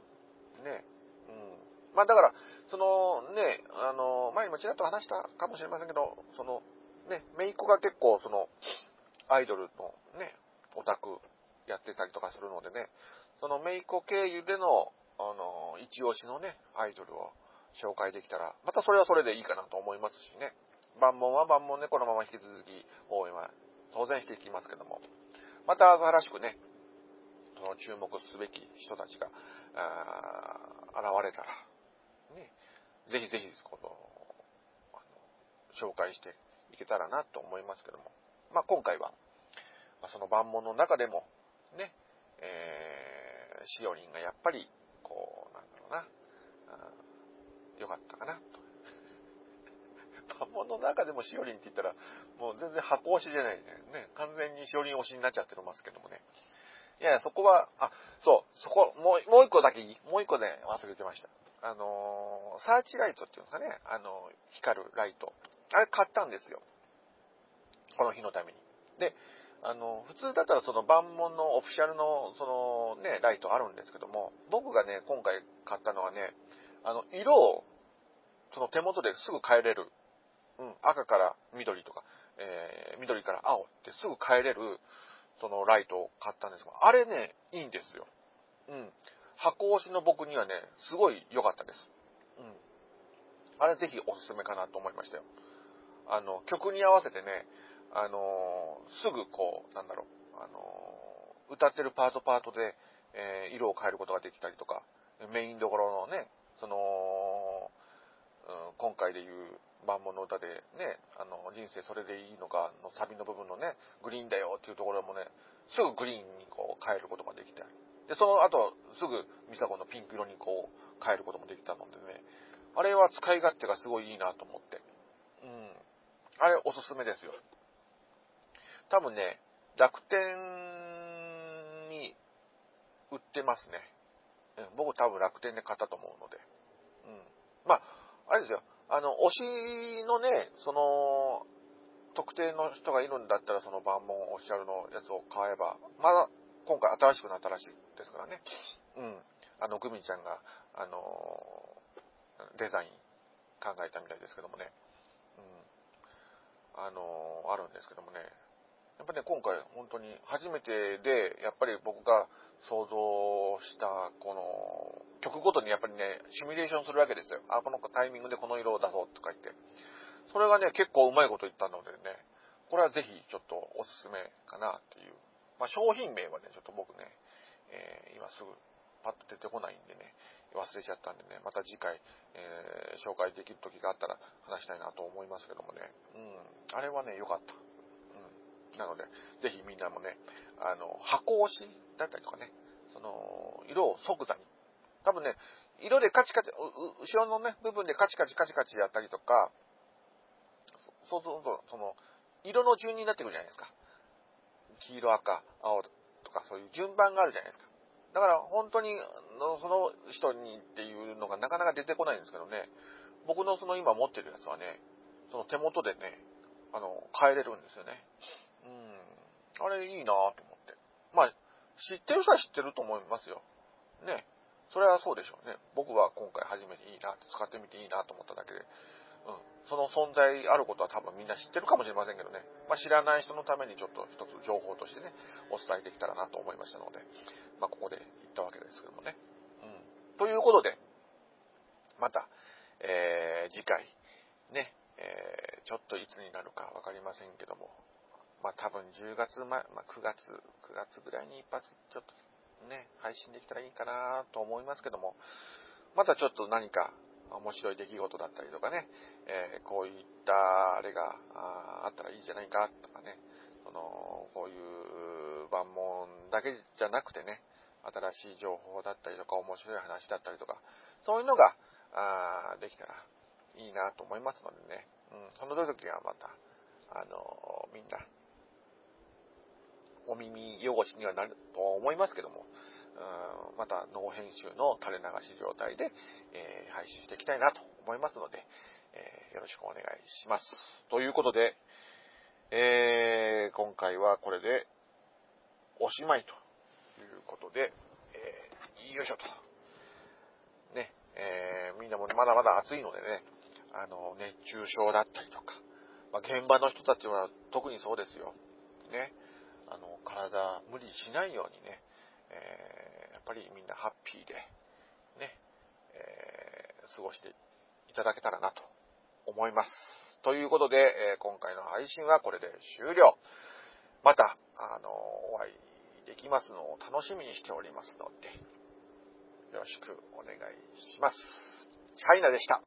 ね。うん。まあだから、そのね、あの、前にもちらっと話したかもしれませんけど、その、ね、メイコが結構その、アイドルのね、オタクやってたりとかするのでね、そのメイコ経由での、あの、一押しのね、アイドルを紹介できたら、またそれはそれでいいかなと思いますしね。万門は万門ね、このまま引き続き応援は当然していきますけども、また新しくね、その注目すべき人たちが、現れたら、ね、ぜひぜひ、この、紹介していけたらなと思いますけども、まあ、今回は、その万門の中でも、ね、えー、しおりんがやっぱり、こう、なんだろうな、良かったかな、と。万門の中でもしおりんって言ったら、もう全然箱推しじゃないね。ね、完全にしおりん推しになっちゃってますけどもね。いやいや、そこは、あ、そう、そこ、もう、もう一個だけいいもう一個ね、忘れてました。あのー、サーチライトっていうんですかね、あの、光るライト。あれ買ったんですよ。この日のために。で、あの、普通だったらその万門のオフィシャルのそのね、ライトあるんですけども、僕がね、今回買ったのはね、あの、色を、その手元ですぐ変えれる。うん、赤から緑とか、えー、緑から青ってすぐ変えれる、そのライトを買ったんですが、あれね、いいんですよ。うん。箱押しの僕にはね、すごい良かったです。うん。あれぜひおすすめかなと思いましたよ。あの、曲に合わせてね、あのー、すぐこう、なんだろう、あのー、歌ってるパートパートで、えー、色を変えることができたりとか、メインどころのね、その、うん、今回で言う万物の歌でね、あの、人生それでいいのかのサビの部分のね、グリーンだよっていうところもね、すぐグリーンにこう変えることができたり。で、その後、すぐミサコのピンク色にこう変えることもできたのでね、あれは使い勝手がすごいいいなと思って。うん。あれおすすめですよ。多分ね、楽天に売ってますね。うん僕多分楽天で買ったと思うので。うん。まあ、あれですよ。あの、推しのね、その、特定の人がいるんだったら、その万門オフィシャルのやつを買えば、まだ今回新しくなったらしいですからね。うん。あの、グミちゃんが、あの、デザイン考えたみたいですけどもね。うん。あの、あるんですけどもね。やっぱね、今回本当に初めてで、やっぱり僕が想像した、この、曲ごとにやっぱりね、シミュレーションするわけですよ。あ、このタイミングでこの色を出そうとか言って。それがね、結構うまいこと言ったのでね、これはぜひちょっとおすすめかなっていう。まあ、商品名はね、ちょっと僕ね、えー、今すぐパッと出てこないんでね、忘れちゃったんでね、また次回、えー、紹介できる時があったら話したいなと思いますけどもね。うん、あれはね、良かった。なので、ぜひみんなもね、あの、箱押しだったりとかね、その、色を即座に。多分ね、色でカチカチ、後ろのね、部分でカチカチカチカチやったりとか、そうすると、その、色の順になってくるじゃないですか。黄色、赤、青とか、そういう順番があるじゃないですか。だから本当にその人にっていうのがなかなか出てこないんですけどね、僕のその今持ってるやつはね、その手元でね、あの、変えれるんですよね。うんあれいいなと思って。まあ、知ってる人は知ってると思いますよ。ね。それはそうでしょうね。僕は今回初めていいなって使ってみていいなと思っただけで、うん。その存在あることは多分みんな知ってるかもしれませんけどね。まあ、知らない人のためにちょっと一つ情報としてね、お伝えできたらなと思いましたので、まあ、ここで言ったわけですけどもね。うん。ということで、また、えー、次回、ね、えー、ちょっといつになるかわかりませんけども、まあ多分10月前、まあ9月、9月ぐらいに一発ちょっとね、配信できたらいいかなと思いますけども、またちょっと何か面白い出来事だったりとかね、えー、こういったあれがあったらいいじゃないかとかね、その、こういう万問だけじゃなくてね、新しい情報だったりとか面白い話だったりとか、そういうのがあできたらいいなと思いますのでね、うん、その時はまた、あのみんなお耳汚しにはなると思いますけども、またノー編集の垂れ流し状態で、えー、配信していきたいなと思いますので、えー、よろしくお願いします。ということで、えー、今回はこれでおしまいということで、えー、よいしょと。ね、えー、みんなもまだまだ暑いのでね、あの、熱中症だったりとか、まあ、現場の人たちは特にそうですよ。ね、あの、体無理しないようにね、えー、やっぱりみんなハッピーで、ね、えー、過ごしていただけたらなと思います。ということで、え今回の配信はこれで終了。また、あの、お会いできますのを楽しみにしておりますので、よろしくお願いします。チャイナでした。